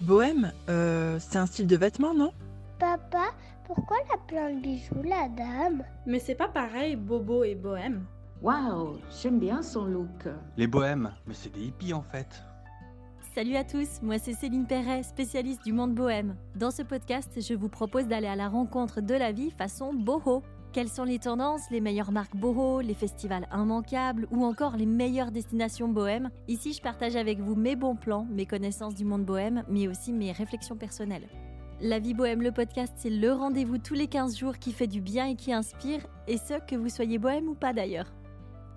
Bohème, euh, c'est un style de vêtement, non? Papa, pourquoi elle a plein de bijoux, la dame? Mais c'est pas pareil, bobo et bohème. Waouh, j'aime bien son look. Les bohèmes, mais c'est des hippies en fait. Salut à tous, moi c'est Céline Perret, spécialiste du monde bohème. Dans ce podcast, je vous propose d'aller à la rencontre de la vie façon boho. Quelles sont les tendances, les meilleures marques boho, les festivals immanquables ou encore les meilleures destinations bohème Ici, je partage avec vous mes bons plans, mes connaissances du monde bohème, mais aussi mes réflexions personnelles. La vie bohème, le podcast, c'est le rendez-vous tous les 15 jours qui fait du bien et qui inspire, et ce, que vous soyez bohème ou pas d'ailleurs.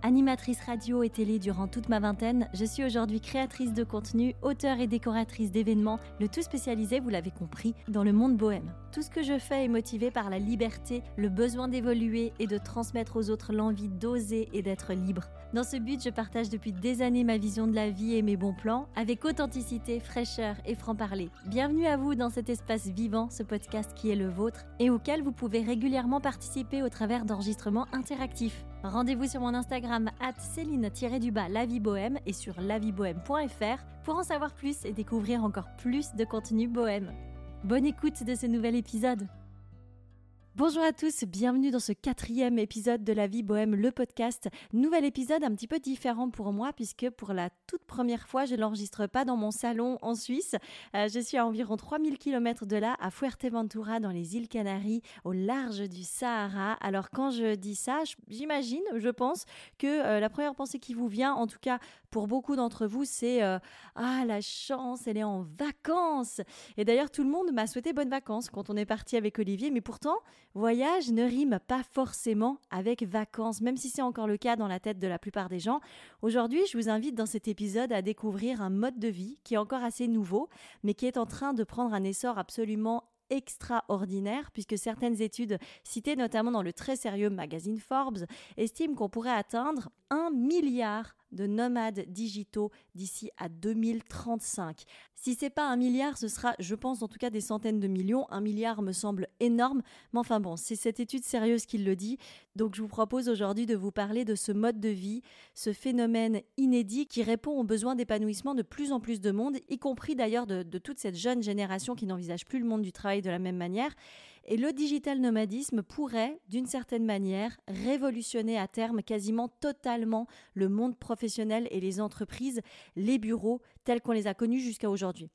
Animatrice radio et télé durant toute ma vingtaine, je suis aujourd'hui créatrice de contenu, auteure et décoratrice d'événements, le tout spécialisé, vous l'avez compris, dans le monde bohème. Tout ce que je fais est motivé par la liberté, le besoin d'évoluer et de transmettre aux autres l'envie d'oser et d'être libre. Dans ce but, je partage depuis des années ma vision de la vie et mes bons plans, avec authenticité, fraîcheur et franc-parler. Bienvenue à vous dans cet espace vivant, ce podcast qui est le vôtre, et auquel vous pouvez régulièrement participer au travers d'enregistrements interactifs. Rendez-vous sur mon Instagram Céline-du-bas et sur laviebohème.fr pour en savoir plus et découvrir encore plus de contenu bohème. Bonne écoute de ce nouvel épisode. Bonjour à tous, bienvenue dans ce quatrième épisode de La vie bohème, le podcast. Nouvel épisode un petit peu différent pour moi puisque pour la toute première fois, je l'enregistre pas dans mon salon en Suisse. Euh, je suis à environ 3000 km de là, à Fuerteventura, dans les îles Canaries, au large du Sahara. Alors quand je dis ça, j'imagine, je pense que euh, la première pensée qui vous vient, en tout cas pour beaucoup d'entre vous, c'est euh, Ah, la chance, elle est en vacances. Et d'ailleurs, tout le monde m'a souhaité bonnes vacances quand on est parti avec Olivier, mais pourtant, Voyage ne rime pas forcément avec vacances, même si c'est encore le cas dans la tête de la plupart des gens. Aujourd'hui, je vous invite dans cet épisode à découvrir un mode de vie qui est encore assez nouveau, mais qui est en train de prendre un essor absolument extraordinaire puisque certaines études citées notamment dans le très sérieux magazine Forbes estiment qu'on pourrait atteindre un milliard de nomades digitaux d'ici à 2035. Si c'est pas un milliard, ce sera, je pense, en tout cas des centaines de millions. Un milliard me semble énorme, mais enfin bon, c'est cette étude sérieuse qui le dit. Donc je vous propose aujourd'hui de vous parler de ce mode de vie, ce phénomène inédit qui répond aux besoins d'épanouissement de plus en plus de monde, y compris d'ailleurs de toute cette jeune génération qui n'envisage plus le monde du travail de la même manière. Et le digital nomadisme pourrait, d'une certaine manière, révolutionner à terme quasiment totalement le monde professionnel et les entreprises, les bureaux tels qu'on les a connus jusqu'à aujourd'hui.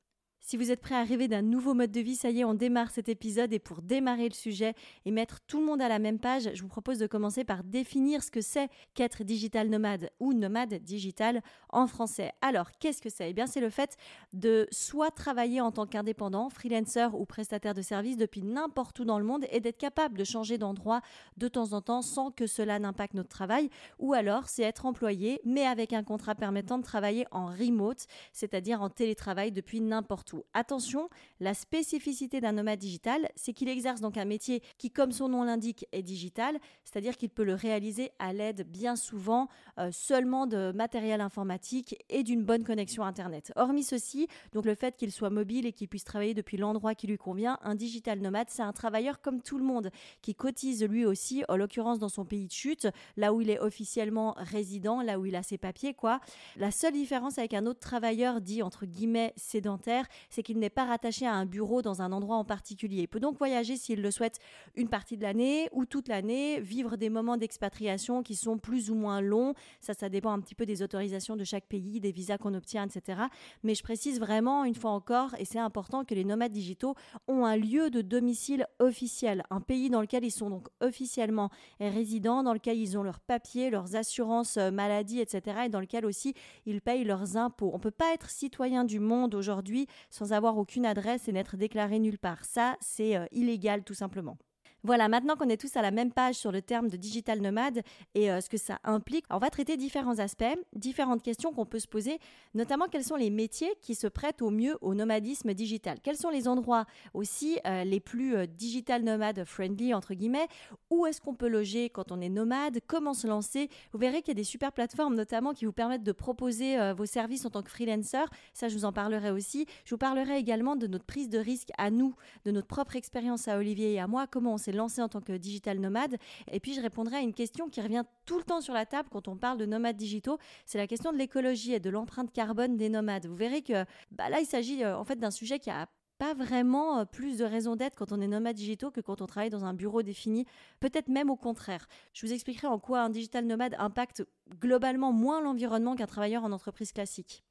Si vous êtes prêt à rêver d'un nouveau mode de vie, ça y est, on démarre cet épisode. Et pour démarrer le sujet et mettre tout le monde à la même page, je vous propose de commencer par définir ce que c'est qu'être digital nomade ou nomade digital en français. Alors, qu'est-ce que c'est? Eh bien, c'est le fait de soit travailler en tant qu'indépendant, freelancer ou prestataire de service depuis n'importe où dans le monde et d'être capable de changer d'endroit de temps en temps sans que cela n'impacte notre travail, ou alors c'est être employé mais avec un contrat permettant de travailler en remote, c'est-à-dire en télétravail depuis n'importe où Attention, la spécificité d'un nomade digital, c'est qu'il exerce donc un métier qui, comme son nom l'indique, est digital, c'est-à-dire qu'il peut le réaliser à l'aide bien souvent euh, seulement de matériel informatique et d'une bonne connexion Internet. Hormis ceci, donc le fait qu'il soit mobile et qu'il puisse travailler depuis l'endroit qui lui convient, un digital nomade, c'est un travailleur comme tout le monde, qui cotise lui aussi, en l'occurrence dans son pays de chute, là où il est officiellement résident, là où il a ses papiers, quoi. La seule différence avec un autre travailleur dit entre guillemets sédentaire, c'est qu'il n'est pas rattaché à un bureau dans un endroit en particulier. Il peut donc voyager s'il le souhaite une partie de l'année ou toute l'année, vivre des moments d'expatriation qui sont plus ou moins longs. Ça, ça dépend un petit peu des autorisations de chaque pays, des visas qu'on obtient, etc. Mais je précise vraiment, une fois encore, et c'est important, que les nomades digitaux ont un lieu de domicile officiel, un pays dans lequel ils sont donc officiellement résidents, dans lequel ils ont leurs papiers, leurs assurances euh, maladie, etc. et dans lequel aussi ils payent leurs impôts. On ne peut pas être citoyen du monde aujourd'hui sans avoir aucune adresse et n'être déclaré nulle part. Ça, c'est euh, illégal tout simplement. Voilà, maintenant qu'on est tous à la même page sur le terme de digital nomade et euh, ce que ça implique, on va traiter différents aspects, différentes questions qu'on peut se poser, notamment quels sont les métiers qui se prêtent au mieux au nomadisme digital. Quels sont les endroits aussi euh, les plus euh, digital nomade friendly entre guillemets Où est-ce qu'on peut loger quand on est nomade Comment se lancer? Vous verrez qu'il y a des super plateformes notamment qui vous permettent de proposer vos services en tant que freelancer. Ça, je vous en parlerai aussi. Je vous parlerai également de notre prise de risque à nous, de notre propre expérience à Olivier et à moi, comment on s'est s'est lancé en tant que digital nomade. Et puis je répondrai à une question qui revient tout le temps sur la table quand on parle de nomades digitaux, c'est la question de l'écologie et de l'empreinte carbone des nomades. Vous verrez que bah, là, il s'agit euh, en fait d'un sujet qui a pas vraiment euh, plus de raison d'être quand on est nomade digitaux que quand on travaille dans un bureau défini, peut-être même au contraire. Je vous expliquerai en quoi un digital nomade impacte globalement moins l'environnement qu'un travailleur en entreprise classique.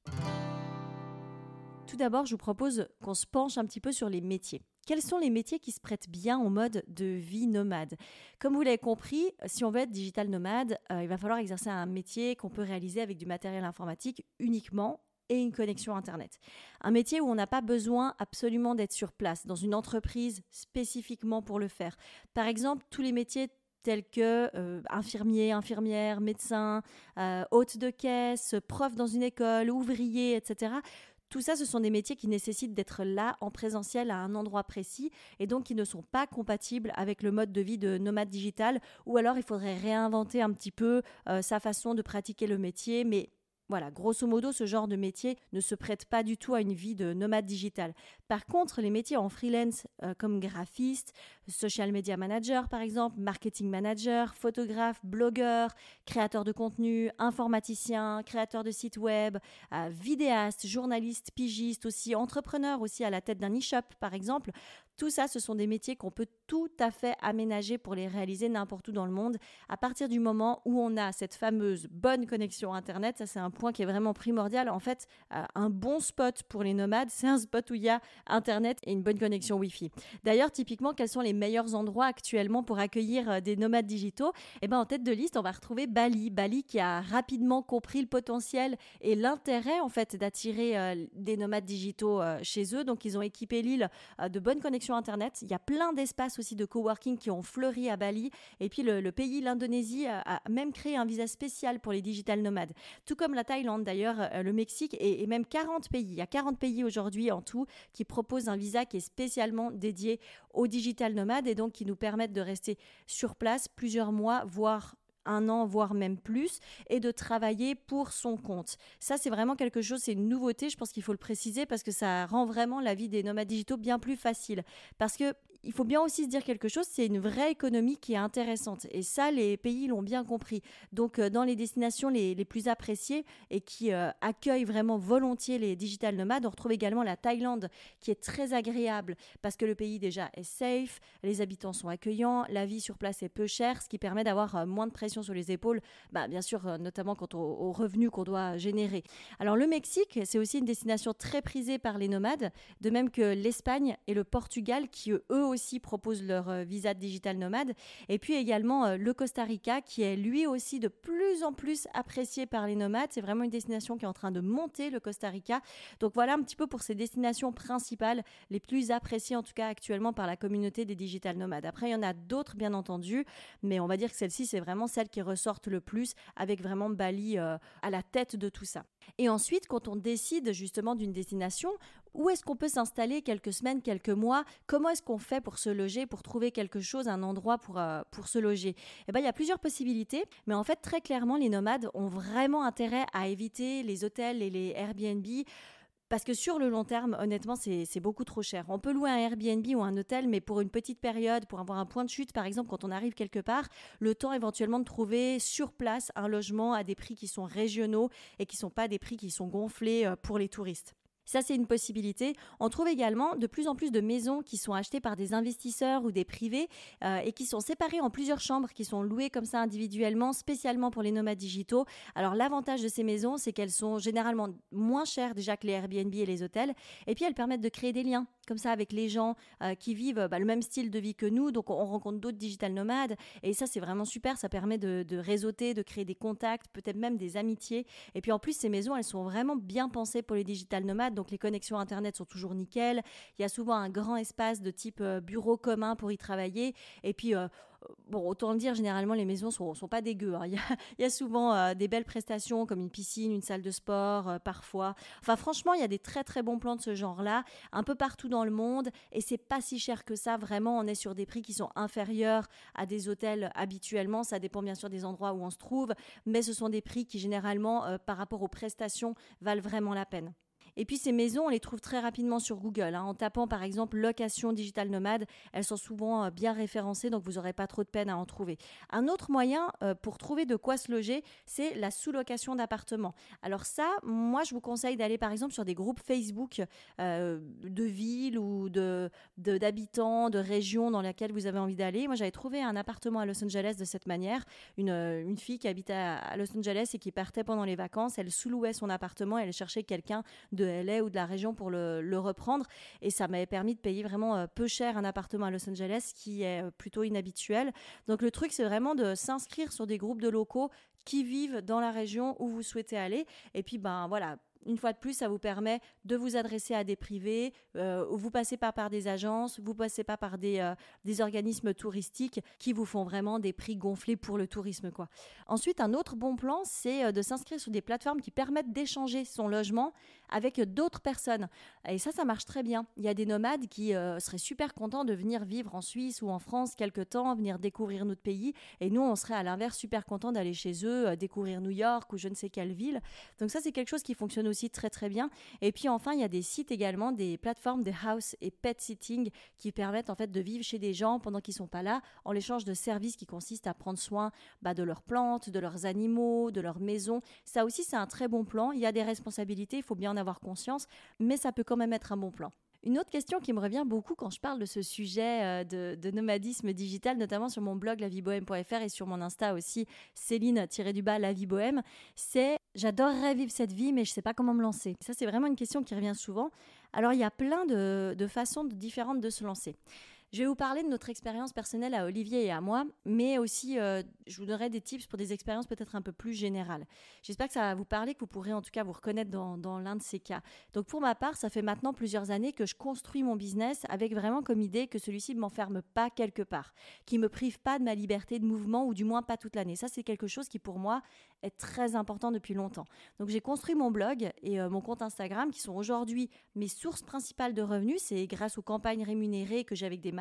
Tout d'abord, je vous propose qu'on se penche un petit peu sur les métiers. Quels sont les métiers qui se prêtent bien au mode de vie nomade? Comme vous l'avez compris, si on veut être digital nomade, euh, il va falloir exercer un métier qu'on peut réaliser avec du matériel informatique uniquement et une connexion Internet. Un métier où on n'a pas besoin absolument d'être sur place, dans une entreprise spécifiquement pour le faire. Par exemple, tous les métiers tels que euh, infirmier, infirmière, médecin, euh, hôte de caisse, prof dans une école, ouvrier, etc. Tout ça, ce sont des métiers qui nécessitent d'être là en présentiel à un endroit précis et donc qui ne sont pas compatibles avec le mode de vie de nomade digital ou alors il faudrait réinventer un petit peu euh, sa façon de pratiquer le métier mais voilà, grosso modo, ce genre de métier ne se prête pas du tout à une vie de nomade digital. Par contre, les métiers en freelance euh, comme graphiste, social media manager par exemple, marketing manager, photographe, blogueur, créateur de contenu, informaticien, créateur de site web, euh, vidéaste, journaliste, pigiste aussi, entrepreneur aussi à la tête d'un e-shop par exemple, tout ça, ce sont des métiers qu'on peut tout à fait aménager pour les réaliser n'importe où dans le monde à partir du moment où on a cette fameuse bonne connexion Internet. Ça, c'est un point qui est vraiment primordial. En fait, euh, un bon spot pour les nomades, c'est un spot où il y a Internet et une bonne connexion Wi-Fi. D'ailleurs, typiquement, quels sont les meilleurs endroits actuellement pour accueillir euh, des nomades digitaux? Eh bien, en tête de liste, on va retrouver Bali. Bali qui a rapidement compris le potentiel et l'intérêt, en fait, d'attirer euh, des nomades digitaux chez eux. Donc, ils ont équipé l'île de bonnes connexions Internet. Il y a plein d'espaces aussi de coworking qui ont fleuri à Bali. Et puis le, pays, l'Indonésie, a, même créé un visa spécial pour les digital nomades. Tout comme la Thaïlande d'ailleurs, euh, le Mexique et, et, même 40 pays. Il y a 40 pays aujourd'hui en tout qui proposent un visa qui est spécialement dédié aux digital nomades et donc qui nous permettent de rester sur place plusieurs mois, voire un an, voire même plus, et de travailler pour son compte. Ça, c'est vraiment quelque chose, c'est une nouveauté, je pense qu'il faut le préciser, parce que ça rend vraiment la vie des nomades digitaux bien plus facile. Parce que il faut bien aussi se dire quelque chose, c'est une vraie économie qui est intéressante. Et ça, les pays l'ont bien compris. Donc, euh, dans les destinations les, plus appréciées et qui euh, accueillent vraiment volontiers les digital nomades, on retrouve également la Thaïlande, qui est très agréable parce que le pays déjà est safe, les habitants sont accueillants, la vie sur place est peu chère, ce qui permet d'avoir euh, moins de pression sur les épaules, bah, bien sûr, notamment quant aux revenus qu'on doit générer. Alors, le Mexique, c'est aussi une destination très prisée par les nomades, de même que l'Espagne et le Portugal, qui eux proposent leur euh, visa digital nomade. Et puis également euh, le Costa Rica qui est lui aussi de plus en plus apprécié par les nomades. C'est vraiment une destination qui est en train de monter, le Costa Rica. Donc voilà un petit peu pour ces destinations principales, les plus appréciées en tout cas actuellement par la communauté des digital nomades. Après, il y en a d'autres bien entendu, mais on va dire que celle-ci, c'est vraiment celle qui ressortent le plus avec vraiment Bali euh, à la tête de tout ça. Et ensuite, quand on décide justement d'une destination, où est-ce qu'on peut s'installer quelques semaines, quelques mois? Comment est-ce qu'on fait pour se loger, pour trouver quelque chose, un endroit pour, euh, se loger? Eh bien, il y a plusieurs possibilités, mais en fait, très clairement, les nomades ont vraiment intérêt à éviter les hôtels et les Airbnb. Parce que sur le long terme, honnêtement, c'est beaucoup trop cher. On peut louer un Airbnb ou un hôtel, mais pour une petite période, pour avoir un point de chute, par exemple, quand on arrive quelque part, le temps éventuellement de trouver sur place un logement à des prix qui sont régionaux et qui ne sont pas des prix qui sont gonflés euh, pour les touristes. Ça, c'est une possibilité. On trouve également de plus en plus de maisons qui sont achetées par des investisseurs ou des privés euh, et qui sont séparées en plusieurs chambres, qui sont louées comme ça individuellement, spécialement pour les nomades digitaux. Alors, l'avantage de ces maisons, c'est qu'elles sont généralement moins chères déjà que les Airbnb et les hôtels. Et puis, elles permettent de créer des liens comme ça avec les gens euh, qui vivent bah, le même style de vie que nous. Donc, on rencontre d'autres digital nomades. Et ça, c'est vraiment super. Ça permet de, réseauter, de créer des contacts, peut-être même des amitiés. Et puis, en plus, ces maisons, elles sont vraiment bien pensées pour les digital nomades les connexions Internet sont toujours nickel. Il y a souvent un grand espace de type euh, bureau commun pour y travailler. Et puis, euh, bon, autant le dire, généralement, les maisons sont, sont pas dégueu. Hein. Il, y a, souvent euh, des belles prestations comme une piscine, une salle de sport, parfois. Enfin, franchement, il y a des très très bons plans de ce genre-là, un peu partout dans le monde, et c'est pas si cher que ça. Vraiment, on est sur des prix qui sont inférieurs à des hôtels habituellement. Ça dépend bien sûr des endroits où on se trouve, mais ce sont des prix qui généralement, par rapport aux prestations, valent vraiment la peine. Et puis ces maisons, on les trouve très rapidement sur Google. Hein. En tapant par exemple location digital nomade, elles sont souvent euh, bien référencées, donc vous n'aurez pas trop de peine à en trouver. Un autre moyen euh, pour trouver de quoi se loger, c'est la sous-location d'appartements. Alors ça, moi je vous conseille d'aller par exemple sur des groupes Facebook euh, de villes ou de d'habitants, de, régions dans lesquelles vous avez envie d'aller. Moi j'avais trouvé un appartement à Los Angeles de cette manière. Une, une fille qui habitait à, Los Angeles et qui partait pendant les vacances, elle sous-louait son appartement, elle cherchait quelqu'un de LA ou de la région pour le, reprendre. Et ça m'avait permis de payer vraiment euh, peu cher un appartement à Los Angeles qui est euh, plutôt inhabituel. Donc le truc, c'est vraiment de s'inscrire sur des groupes de locaux qui vivent dans la région où vous souhaitez aller. Et puis, ben voilà, une fois de plus, ça vous permet de vous adresser à des privés, euh, vous passez pas par des agences, vous passez pas par des, euh, des organismes touristiques qui vous font vraiment des prix gonflés pour le tourisme. Quoi. Ensuite, un autre bon plan, c'est euh, de s'inscrire sur des plateformes qui permettent d'échanger son logement avec d'autres personnes. Et ça, ça marche très bien. Il y a des nomades qui seraient super contents de venir vivre en Suisse ou en France quelque temps, venir découvrir notre pays. Et nous, on serait à l'inverse super contents d'aller chez eux, découvrir New York ou je ne sais quelle ville. Donc ça, c'est quelque chose qui fonctionne aussi très très bien. Et puis enfin, il y a des sites également, des plateformes de house et pet sitting qui permettent en fait de vivre chez des gens pendant qu'ils sont pas là, en l'échange de services qui consistent à prendre soin bah, de leurs plantes, de leurs animaux, de leur maison. Ça aussi, c'est un très bon plan. Il y a des responsabilités, il faut bien en avoir conscience, mais ça peut quand même être un bon plan. Une autre question qui me revient beaucoup quand je parle de ce sujet euh, de, nomadisme digital, notamment sur mon blog laviebohème.fr et sur mon Insta aussi, Céline-du-bas La Vie Bohème, c'est j'adorerais vivre cette vie, mais je ne sais pas comment me lancer. Ça, c'est vraiment une question qui revient souvent. Alors, il y a plein de, de façons différentes de se lancer. Je vais vous parler de notre expérience personnelle à Olivier et à moi, mais aussi euh, je vous donnerai des tips pour des expériences peut-être un peu plus générales. J'espère que ça va vous parler, que vous pourrez en tout cas vous reconnaître dans, l'un de ces cas. Donc pour ma part, ça fait maintenant plusieurs années que je construis mon business avec vraiment comme idée que celui-ci ne m'enferme pas quelque part, qui me prive pas de ma liberté de mouvement ou du moins pas toute l'année. Ça c'est quelque chose qui pour moi est très important depuis longtemps. Donc j'ai construit mon blog et euh, mon compte Instagram qui sont aujourd'hui mes sources principales de revenus. C'est grâce aux campagnes rémunérées que j'ai avec des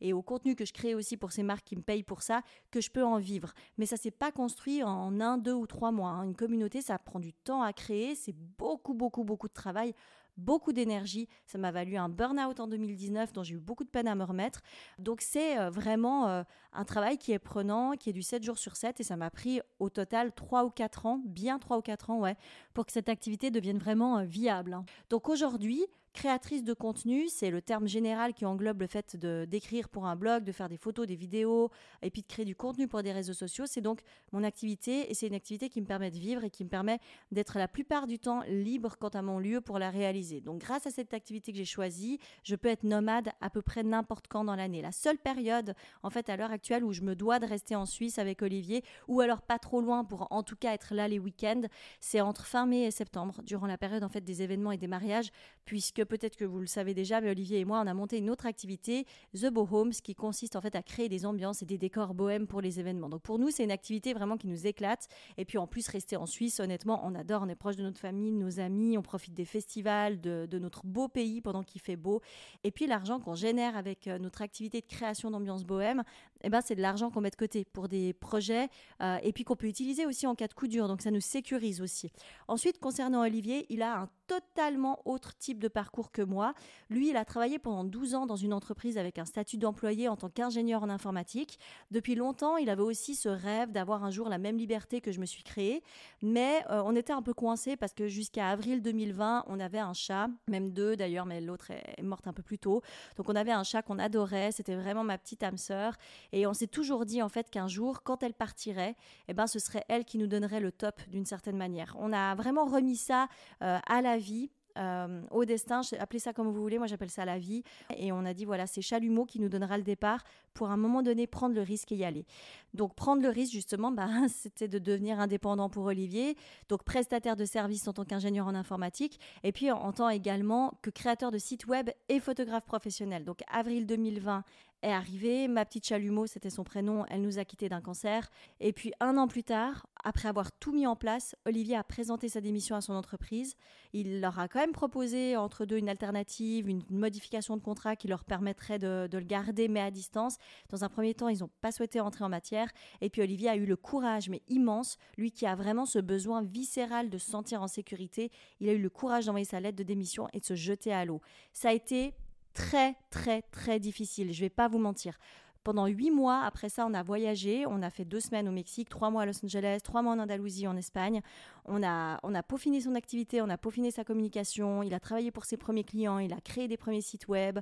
et au contenu que je crée aussi pour ces marques qui me payent pour ça que je peux en vivre. Mais ça s'est pas construit en un, deux ou trois mois. Hein. Une communauté, ça prend du temps à créer. C'est beaucoup, beaucoup, beaucoup de travail beaucoup d'énergie. Ça m'a valu un burn-out en 2019 dont j'ai eu beaucoup de peine à me remettre. Donc c'est euh, vraiment euh, un travail qui est prenant, qui est du 7 jours sur 7 et ça m'a pris au total 3 ou 4 ans, bien 3 ou 4 ans, ouais, pour que cette activité devienne vraiment euh, viable. Hein. Donc aujourd'hui, Créatrice de contenu, c'est le terme général qui englobe le fait d'écrire pour un blog, de faire des photos, des vidéos, et puis de créer du contenu pour des réseaux sociaux. C'est donc mon activité et c'est une activité qui me permet de vivre et qui me permet d'être la plupart du temps libre quant à mon lieu pour la réaliser. Donc grâce à cette activité que j'ai choisie, je peux être nomade à peu près n'importe quand dans l'année. La seule période, en fait, à l'heure actuelle où je me dois de rester en Suisse avec Olivier, ou alors pas trop loin pour en tout cas être là les week-ends, c'est entre fin mai et septembre, durant la période en fait des événements et des mariages, puisque peut-être que vous le savez déjà, mais Olivier et moi, on a monté une autre activité, The Bow Homes, qui consiste en fait à créer des ambiances et des décors bohèmes pour les événements. Donc pour nous, c'est une activité vraiment qui nous éclate. Et puis en plus, rester en Suisse, honnêtement, on adore, on est proche de notre famille, de nos amis, on profite des festivals, de, notre beau pays pendant qu'il fait beau. Et puis l'argent qu'on génère avec euh, notre activité de création d'ambiance bohème, eh ben, c'est de l'argent qu'on met de côté pour des projets euh, et puis qu'on peut utiliser aussi en cas de coup dur. Donc ça nous sécurise aussi. Ensuite, concernant Olivier, il a un totalement autre type de parcours que moi. Lui, il a travaillé pendant 12 ans dans une entreprise avec un statut d'employé en tant qu'ingénieur en informatique. Depuis longtemps, il avait aussi ce rêve d'avoir un jour la même liberté que je me suis créée. Mais euh, on était un peu coincé parce que jusqu'à avril 2020, on avait un chat, même deux d'ailleurs, mais l'autre est morte un peu plus tôt. Donc on avait un chat qu'on adorait, c'était vraiment ma petite âme sœur. Et on s'est toujours dit en fait qu'un jour, quand elle partirait, eh ben, ce serait elle qui nous donnerait le top d'une certaine manière. On a vraiment remis ça euh, à la vie euh, au destin, appelez ça comme vous voulez, moi j'appelle ça la vie. Et on a dit, voilà, c'est Chalumeau qui nous donnera le départ pour à un moment donné prendre le risque et y aller. Donc prendre le risque, justement, bah, c'était de devenir indépendant pour Olivier, donc prestataire de services en tant qu'ingénieur en informatique, et puis en, tant également que créateur de sites web et photographe professionnel. Donc avril 2020, est arrivée. Ma petite chalumeau, c'était son prénom, elle nous a quittés d'un cancer. Et puis un an plus tard, après avoir tout mis en place, Olivier a présenté sa démission à son entreprise. Il leur a quand même proposé entre deux une alternative, une modification de contrat qui leur permettrait de, le garder, mais à distance. Dans un premier temps, ils n'ont pas souhaité entrer en matière. Et puis Olivier a eu le courage, mais immense, lui qui a vraiment ce besoin viscéral de se sentir en sécurité, il a eu le courage d'envoyer sa lettre de démission et de se jeter à l'eau. Ça a été très, très, très difficile. Je vais pas vous mentir. Pendant huit mois, après ça, on a voyagé. On a fait deux semaines au Mexique, trois mois à Los Angeles, trois mois en Andalousie, en Espagne. On a, on a peaufiné son activité, on a peaufiné sa communication. Il a travaillé pour ses premiers clients, il a créé des premiers sites web.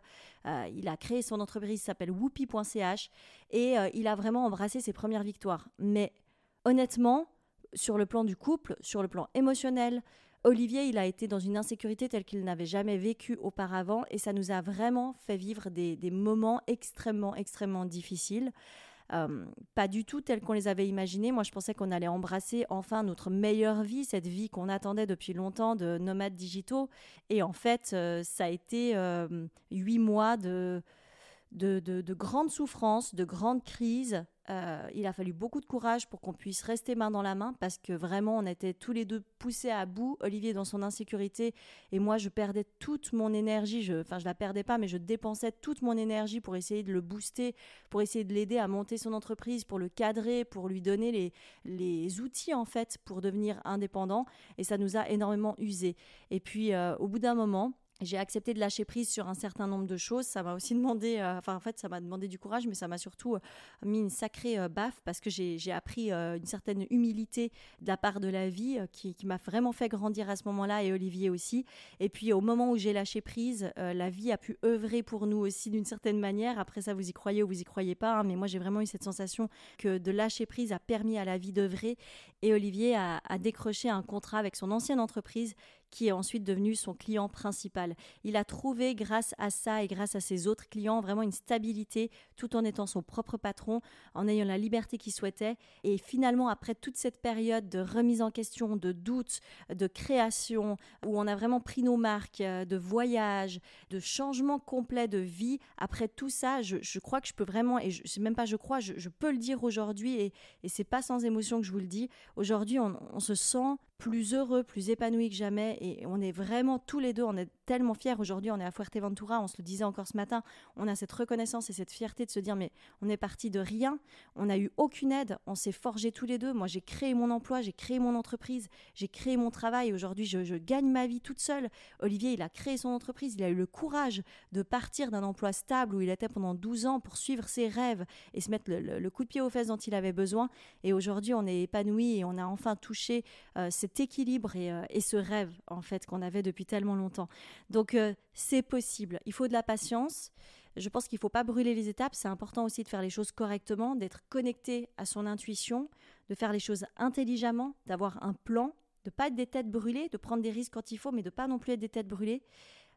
Euh, il a créé son entreprise qui s'appelle whoopi.ch et euh, il a vraiment embrassé ses premières victoires. Mais honnêtement, sur le plan du couple, sur le plan émotionnel, Olivier, il a été dans une insécurité telle qu'il n'avait jamais vécu auparavant et ça nous a vraiment fait vivre des, moments extrêmement, extrêmement difficiles. Euh, pas du tout tels qu'on les avait imaginés. Moi, je pensais qu'on allait embrasser enfin notre meilleure vie, cette vie qu'on attendait depuis longtemps de nomades digitaux. Et en fait, euh, ça a été euh, huit mois de, de, de grandes souffrances, de grandes crises, euh, il a fallu beaucoup de courage pour qu'on puisse rester main dans la main parce que vraiment on était tous les deux poussés à bout. Olivier dans son insécurité et moi je perdais toute mon énergie. Enfin je la perdais pas mais je dépensais toute mon énergie pour essayer de le booster, pour essayer de l'aider à monter son entreprise, pour le cadrer, pour lui donner les, les outils en fait pour devenir indépendant et ça nous a énormément usé. Et puis euh, au bout d'un moment j'ai accepté de lâcher prise sur un certain nombre de choses. Ça m'a aussi demandé, euh, enfin en fait, ça m'a demandé du courage, mais ça m'a surtout euh, mis une sacrée euh, baffe parce que j'ai appris une certaine humilité de la part de la vie qui, m'a vraiment fait grandir à ce moment-là et Olivier aussi. Et puis au moment où j'ai lâché prise, la vie a pu œuvrer pour nous aussi d'une certaine manière. Après ça, vous y croyez ou vous y croyez pas, hein, mais moi j'ai vraiment eu cette sensation que de lâcher prise a permis à la vie d'œuvrer. Et Olivier a décroché un contrat avec son ancienne entreprise qui est ensuite devenu son client principal. Il a trouvé grâce à ça et grâce à ses autres clients vraiment une stabilité tout en étant son propre patron, en ayant la liberté qu'il souhaitait. Et finalement, après toute cette période de remise en question, de doute, de création, où on a vraiment pris nos marques, euh, de voyage, de changement complet de vie, après tout ça, je, crois que je peux vraiment, et je sais même pas je crois, je, peux le dire aujourd'hui, et, et c'est pas sans émotion que je vous le dis, aujourd'hui on, on se sent plus heureux, plus épanoui que jamais. Et on est vraiment tous les deux, on est tellement fiers. Aujourd'hui, on est à Fuerteventura, on se le disait encore ce matin. On a cette reconnaissance et cette fierté de se dire, mais on est parti de rien. On n'a eu aucune aide. On s'est forgé tous les deux. Moi, j'ai créé mon emploi, j'ai créé mon entreprise, j'ai créé mon travail. Aujourd'hui, je, gagne ma vie toute seule. Olivier, il a créé son entreprise. Il a eu le courage de partir d'un emploi stable où il était pendant 12 ans pour suivre ses rêves et se mettre le, coup de pied aux fesses dont il avait besoin. Et aujourd'hui, on est épanoui et on a enfin touché euh, cet équilibre euh, et, ce rêve en fait qu'on avait depuis tellement longtemps. Donc euh, c'est possible. Il faut de la patience. Je pense qu'il ne faut pas brûler les étapes. C'est important aussi de faire les choses correctement, d'être connecté à son intuition, de faire les choses intelligemment, d'avoir un plan, de pas être des têtes brûlées, de prendre des risques quand il faut, mais de pas non plus être des têtes brûlées.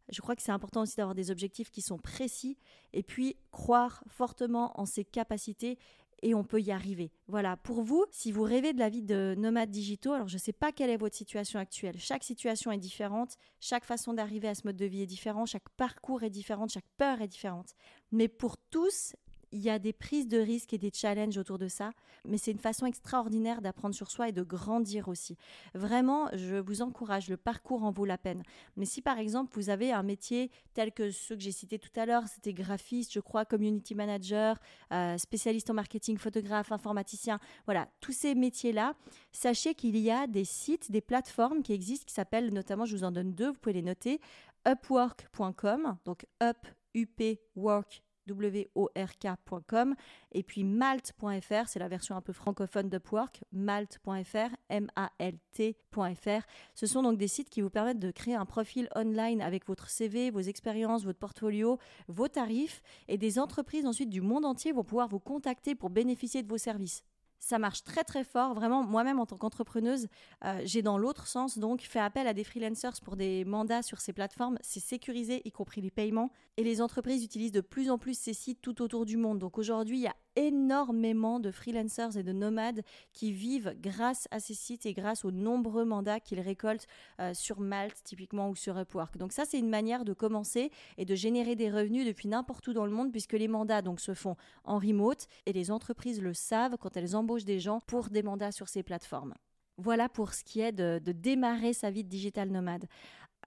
Je crois que c'est important aussi d'avoir des objectifs qui sont précis et puis croire fortement en ses capacités et on peut y arriver. Voilà, pour vous, si vous rêvez de la vie de nomades digitaux, alors je ne sais pas quelle est votre situation actuelle. Chaque situation est différente, chaque façon d'arriver à ce mode de vie est différent, chaque parcours est différent, chaque peur est différente. Mais pour tous il y a des prises de risques et des challenges autour de ça, mais c'est une façon extraordinaire d'apprendre sur soi et de grandir aussi. Vraiment, je vous encourage, le parcours en vaut la peine. Mais si par exemple vous avez un métier tel que ceux que j'ai cités tout à l'heure, c'était graphiste, je crois, community manager, euh, spécialiste en marketing, photographe, informaticien, voilà, tous ces métiers-là, sachez qu'il y a des sites, des plateformes qui existent qui s'appellent notamment, je vous en donne deux, vous pouvez les noter, upwork.com, donc up, up, work, work.com et puis malt.fr, c'est la version un peu francophone d'Upwork, malt.fr, M-A-L-T.fr. Ce sont donc des sites qui vous permettent de créer un profil online avec votre CV, vos expériences, votre portfolio, vos tarifs. Et des entreprises ensuite du monde entier vont pouvoir vous contacter pour bénéficier de vos services ça marche très très fort. Vraiment, moi-même en tant qu'entrepreneuse, euh, j'ai dans l'autre sens donc fait appel à des freelancers pour des mandats sur ces plateformes. C'est sécurisé, y compris les paiements. Et les entreprises utilisent de plus en plus ces sites tout autour du monde. Donc aujourd'hui, il y a énormément de freelancers et de nomades qui vivent grâce à ces sites et grâce aux nombreux mandats qu'ils récoltent euh, sur Malte typiquement ou sur Upwork. Donc ça c'est une manière de commencer et de générer des revenus depuis n'importe où dans le monde puisque les mandats donc se font en remote et les entreprises le savent quand elles embauchent des gens pour des mandats sur ces plateformes. Voilà pour ce qui est de, de démarrer sa vie de digital nomade.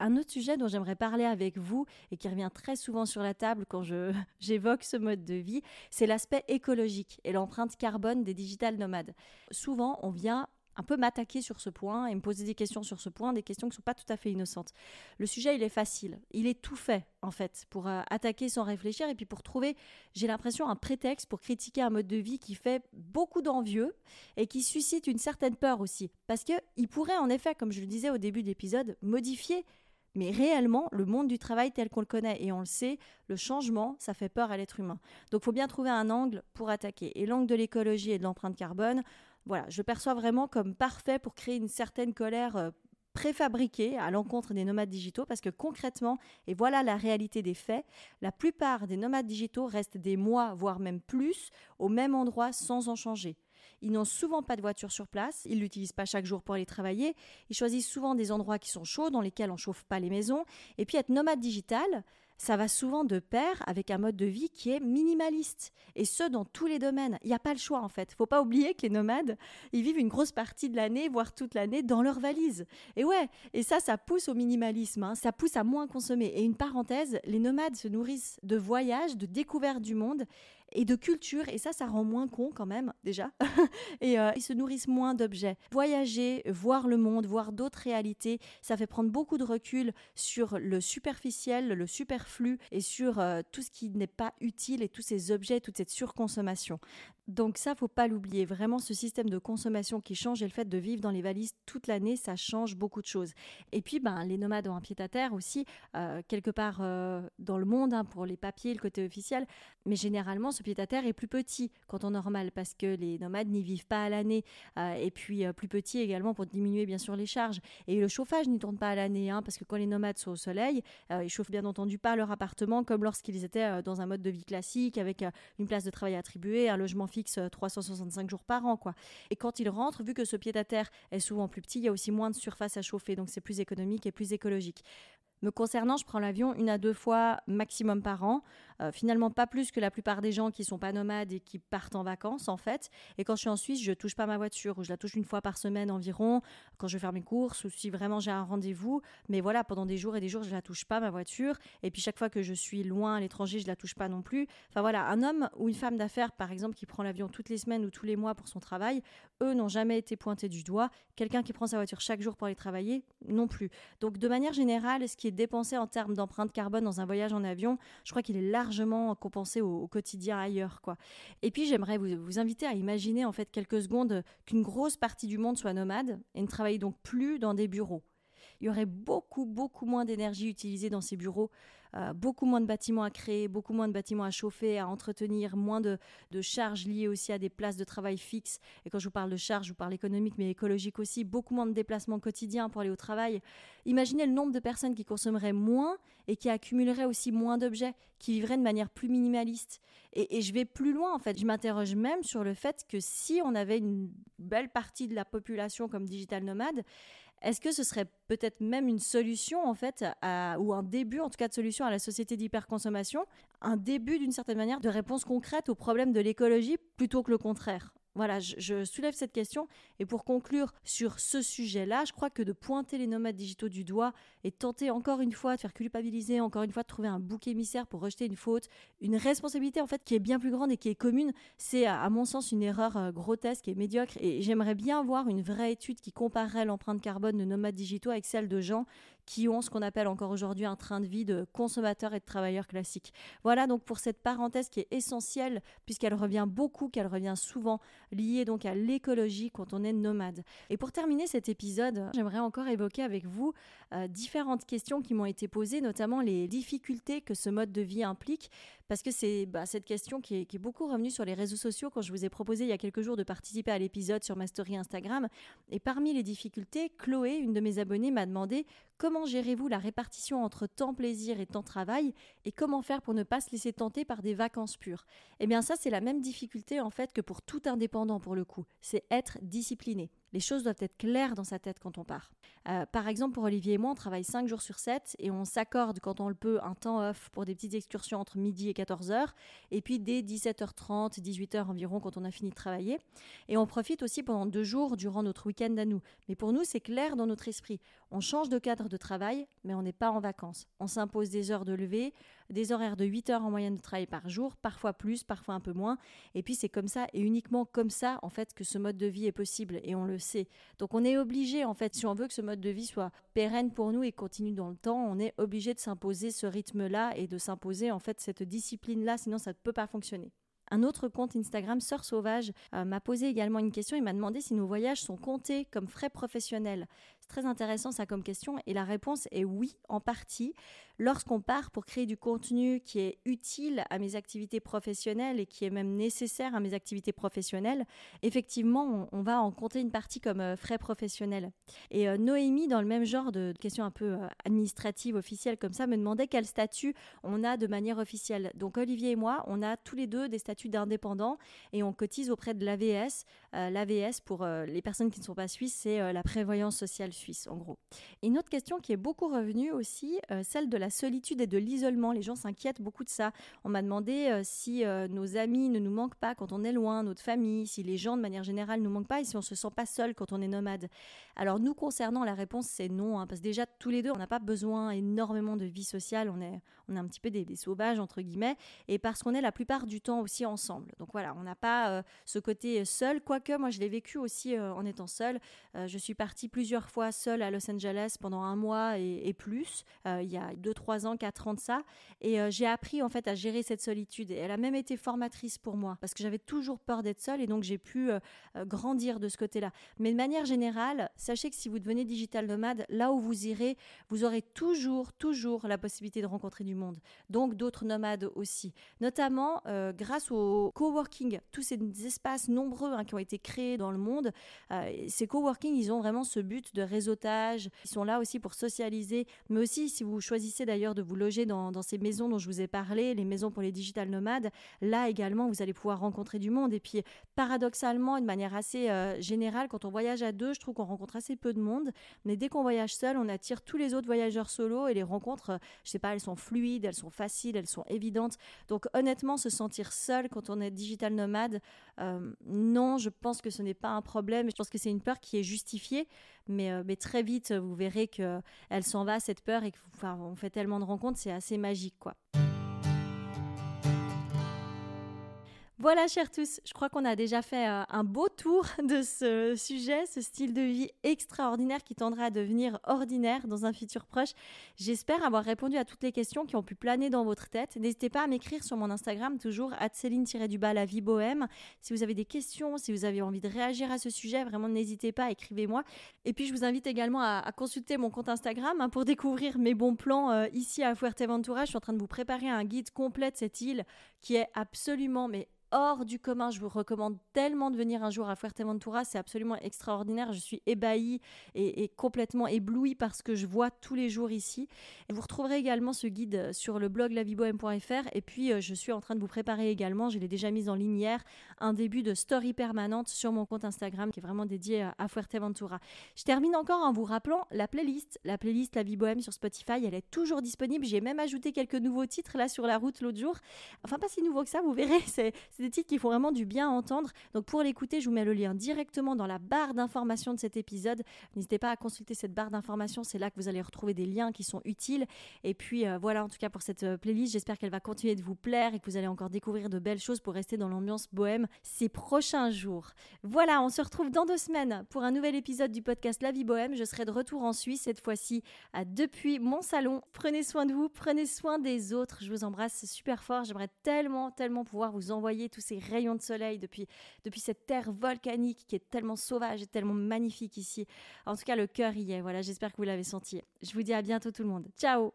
Un autre sujet dont j'aimerais parler avec vous et qui revient très souvent sur la table quand j'évoque ce mode de vie, c'est l'aspect écologique et l'empreinte carbone des digital nomades. Souvent, on vient un peu m'attaquer sur ce point et me poser des questions sur ce point, des questions qui ne sont pas tout à fait innocentes. Le sujet, il est facile. Il est tout fait, en fait, pour euh, attaquer sans réfléchir et puis pour trouver, j'ai l'impression, un prétexte pour critiquer un mode de vie qui fait beaucoup d'envieux et qui suscite une certaine peur aussi. Parce qu'il pourrait, en effet, comme je le disais au début de l'épisode, modifier mais réellement, le monde du travail tel qu'on le connaît, et on le sait, le changement, ça fait peur à l'être humain. Donc il faut bien trouver un angle pour attaquer. Et l'angle de l'écologie et de l'empreinte carbone, voilà, je perçois vraiment comme parfait pour créer une certaine colère euh, préfabriquée à l'encontre des nomades digitaux parce que concrètement, et voilà la réalité des faits, la plupart des nomades digitaux restent des mois, voire même plus, au même endroit sans en changer. Ils n'ont souvent pas de voiture sur place, ils l'utilisent pas chaque jour pour aller travailler, ils choisissent souvent des endroits qui sont chauds, dans lesquels on chauffe pas les maisons, et puis être nomade digital, ça va souvent de pair avec un mode de vie qui est minimaliste. Et ce, dans tous les domaines. Il n'y a pas le choix, en fait. faut pas oublier que les nomades, ils vivent une grosse partie de l'année, voire toute l'année, dans leur valise. Et ouais, et ça, ça pousse au minimalisme. Hein. Ça pousse à moins consommer. Et une parenthèse, les nomades se nourrissent de voyages, de découvertes du monde et de culture. Et ça, ça rend moins con quand même, déjà. et euh, ils se nourrissent moins d'objets. Voyager, voir le monde, voir d'autres réalités, ça fait prendre beaucoup de recul sur le superficiel, le superflu et sur euh, tout ce qui n'est pas utile et tous ces objets, toute cette surconsommation. Donc ça, faut pas l'oublier. Vraiment, ce système de consommation qui change et le fait de vivre dans les valises toute l'année, ça change beaucoup de choses. Et puis, ben, les nomades ont un pied à terre aussi, euh, quelque part euh, dans le monde, hein, pour les papiers, le côté officiel. Mais généralement, ce pied à terre est plus petit quand on normal, parce que les nomades n'y vivent pas à l'année. Euh, et puis, plus petit également pour diminuer, bien sûr, les charges. Et le chauffage n'y tourne pas à l'année, hein, parce que quand les nomades sont au soleil, ils chauffent bien entendu pas leur appartement comme lorsqu'ils étaient dans un mode de vie classique, avec une place de travail attribuée, un logement fixe 365 euh, jours par an. quoi. Et quand il rentre, vu que ce pied-à-terre est souvent plus petit, il y a aussi moins de surface à chauffer, donc c'est plus économique et plus écologique. Me concernant, je prends l'avion une à deux fois maximum par an. Euh, finalement, pas plus que la plupart des gens qui sont pas nomades et qui partent en vacances, en fait. Et quand je suis en Suisse, je touche pas ma voiture ou je la touche une fois par semaine environ quand je vais faire mes courses ou si vraiment j'ai un rendez-vous. Mais voilà, pendant des jours et des jours, je la touche pas ma voiture. Et puis chaque fois que je suis loin à l'étranger, je la touche pas non plus. Enfin voilà, un homme ou une femme d'affaires, par exemple, qui prend l'avion toutes les semaines ou tous les mois pour son travail, eux n'ont jamais été pointés du doigt. Quelqu'un qui prend sa voiture chaque jour pour aller travailler, non plus. Donc de manière générale, ce qui est dépensé en termes d'empreinte carbone dans un voyage en avion, je crois qu'il est largement compensé au, quotidien ailleurs. quoi. Et puis j'aimerais vous, vous, inviter à imaginer en fait quelques secondes qu'une grosse partie du monde soit nomade et ne travaille donc plus dans des bureaux. Il y aurait beaucoup, beaucoup moins d'énergie utilisée dans ces bureaux euh, beaucoup moins de bâtiments à créer, beaucoup moins de bâtiments à chauffer, à entretenir, moins de, charges liées aussi à des places de travail fixes. Et quand je vous parle de charges, je vous parle économique, mais écologique aussi, beaucoup moins de déplacements quotidiens pour aller au travail. Imaginez le nombre de personnes qui consommeraient moins et qui accumuleraient aussi moins d'objets, qui vivraient de manière plus minimaliste. Et, et je vais plus loin, en fait. Je m'interroge même sur le fait que si on avait une belle partie de la population comme digital nomade, est-ce que ce serait peut-être même une solution, en fait, ou un début, en tout cas, de solution à la société d'hyperconsommation, un début, d'une certaine manière, de réponse concrète au problème de l'écologie plutôt que le contraire? Voilà, je, soulève cette question. Et pour conclure sur ce sujet-là, je crois que de pointer les nomades digitaux du doigt et tenter encore une fois de faire culpabiliser, encore une fois de trouver un bouc émissaire pour rejeter une faute, une responsabilité en fait qui est bien plus grande et qui est commune, c'est à mon sens une erreur euh, grotesque et médiocre. Et j'aimerais bien voir une vraie étude qui comparerait l'empreinte carbone de nomades digitaux avec celle de gens qui ont ce qu'on appelle encore aujourd'hui un train de vie de consommateurs et de travailleurs classiques. Voilà donc pour cette parenthèse qui est essentielle puisqu'elle revient beaucoup, qu'elle revient souvent, liée donc à l'écologie quand on est nomade. Et pour terminer cet épisode, j'aimerais encore évoquer avec vous euh, différentes questions qui m'ont été posées, notamment les difficultés que ce mode de vie implique, parce que c'est bah, cette question qui est, qui est, beaucoup revenue sur les réseaux sociaux quand je vous ai proposé il y a quelques jours de participer à l'épisode sur ma story Instagram. Et parmi les difficultés, Chloé, une de mes abonnées, m'a demandé comment gérez-vous la répartition entre temps plaisir et temps travail et comment faire pour ne pas se laisser tenter par des vacances pures? Eh bien ça c'est la même difficulté en fait que pour tout indépendant pour le coup, c'est être discipliné. Les choses doivent être claires dans sa tête quand on part. Euh, par exemple, pour Olivier et moi, on travaille 5 jours sur 7 et on s'accorde quand on le peut un temps off pour des petites excursions entre midi et 14h et puis dès 17h30, 18h environ quand on a fini de travailler. Et on profite aussi pendant deux jours durant notre week-end à nous. Mais pour nous, c'est clair dans notre esprit. On change de cadre de travail, mais on n'est pas en vacances. On s'impose des heures de lever, des horaires de 8 heures en moyenne de travail par jour, parfois plus, parfois un peu moins. Et puis c'est comme ça et uniquement comme ça en fait que ce mode de vie est possible et on le Donc on est obligé en fait si on veut que ce mode de vie soit pérenne pour nous et continue dans le temps, on est obligé de s'imposer ce rythme-là et de s'imposer en fait cette discipline-là, sinon ça ne peut pas fonctionner. Un autre compte Instagram, Sœur Sauvage, euh, m'a posé également une question. Il m'a demandé si nos voyages sont comptés comme frais professionnels. Très intéressant ça comme question et la réponse est oui, en partie lorsqu'on part pour créer du contenu qui est utile à mes activités professionnelles et qui est même nécessaire à mes activités professionnelles, effectivement, on, va en compter une partie comme euh, frais professionnels. Et euh, Noémie, dans le même genre de questions un peu euh, administratives, officielles comme ça, me demandait quel statut on a de manière officielle. Donc Olivier et moi, on a tous les deux des statuts d'indépendants et on cotise auprès de l'AVS. L'AVS, pour les personnes qui ne sont pas suisses, c'est la prévoyance sociale suisse, en gros. Une autre question qui est beaucoup revenue aussi, celle de la solitude et de l'isolement. Les gens s'inquiètent beaucoup de ça. On m'a demandé euh, si euh, nos amis ne nous manquent pas quand on est loin, notre famille, si les gens de manière générale nous manquent pas et si on se sent pas seul quand on est nomade. Alors nous concernant, la réponse c'est non, hein, parce déjà tous les deux, on n'a pas besoin énormément de vie sociale. On est, on est un petit peu des, sauvages entre guillemets, et parce qu'on est la plupart du temps aussi ensemble. Donc voilà, on n'a pas euh, ce côté seul. Quoique moi je l'ai vécu aussi en étant seul. je suis partie plusieurs fois seule à Los Angeles pendant un mois et, plus. il y a deux 3 ans, 4 ans de ça. Et euh, j'ai appris en fait à gérer cette solitude. Elle a même été formatrice pour moi parce que j'avais toujours peur d'être seule et donc j'ai pu euh, euh, grandir de ce côté-là. Mais de manière générale, sachez que si vous devenez digital nomade, là où vous irez, vous aurez toujours, toujours la possibilité de rencontrer du monde. Donc d'autres nomades aussi. Notamment grâce au coworking, tous ces espaces nombreux hein, qui ont été créés dans le monde. ces coworking, ils ont vraiment ce but de réseautage. Ils sont là aussi pour socialiser, mais aussi si vous choisissez d'ailleurs de vous loger dans, ces maisons dont je vous ai parlé, les maisons pour les digital nomades. Là également, vous allez pouvoir rencontrer du monde. Et puis, paradoxalement, de manière assez euh, générale, quand on voyage à deux, je trouve qu'on rencontre assez peu de monde. Mais dès qu'on voyage seul, on attire tous les autres voyageurs solo et les rencontres, euh, je sais pas, elles sont fluides, elles sont faciles, elles sont évidentes. Donc, honnêtement, se sentir seul quand on est digital nomade, euh, non, je pense que ce n'est pas un problème. Je pense que c'est une peur qui est justifiée. Mais, mais très vite, vous verrez qu'elle s'en va, cette peur, et qu'on fait tellement de rencontres, c'est assez magique, quoi. Voilà, chers tous, je crois qu'on a déjà fait euh, un beau tour de ce sujet, ce style de vie extraordinaire qui tendra à devenir ordinaire dans un futur proche. J'espère avoir répondu à toutes les questions qui ont pu planer dans votre tête. N'hésitez pas à m'écrire sur mon Instagram, toujours Céline-du-bas la vie bohème. Si vous avez des questions, si vous avez envie de réagir à ce sujet, vraiment n'hésitez pas, écrivez-moi. Et puis je vous invite également à, consulter mon compte Instagram hein, pour découvrir mes bons plans euh, ici à Fuerteventura. Je suis en train de vous préparer un guide complet de cette île qui est absolument mais hors du commun. Je vous recommande tellement de venir un jour à Fuerteventura. C'est absolument extraordinaire. Je suis ébahie et, complètement éblouie par ce que je vois tous les jours ici. Vous retrouverez également ce guide sur le blog lavibohème.fr. Et puis, euh, je suis en train de vous préparer également, je l'ai déjà mise en ligne hier, un début de story permanente sur mon compte Instagram qui est vraiment dédié à Fuerteventura. Je termine encore en vous rappelant la playlist. La playlist La Vie Bohème sur Spotify, elle est toujours disponible. J'ai même ajouté quelques nouveaux titres là sur la route l'autre jour. Enfin, pas si nouveau que ça, vous verrez. C'est c'est des titres qui font vraiment du bien à entendre. Donc pour l'écouter, je vous mets le lien directement dans la barre d'information de cet épisode. N'hésitez pas à consulter cette barre d'information, c'est là que vous allez retrouver des liens qui sont utiles. Et puis euh, voilà, en tout cas pour cette euh, playlist, j'espère qu'elle va continuer de vous plaire et que vous allez encore découvrir de belles choses pour rester dans l'ambiance bohème ces prochains jours. Voilà, on se retrouve dans deux semaines pour un nouvel épisode du podcast La vie bohème. Je serai de retour en Suisse cette fois-ci depuis mon salon. Prenez soin de vous, prenez soin des autres. Je vous embrasse super fort. J'aimerais tellement, tellement pouvoir vous envoyer tous ces rayons de soleil depuis, depuis cette terre volcanique qui est tellement sauvage et tellement magnifique ici. En tout cas, le cœur y est. Voilà, j'espère que vous l'avez senti. Je vous dis à bientôt tout le monde. Ciao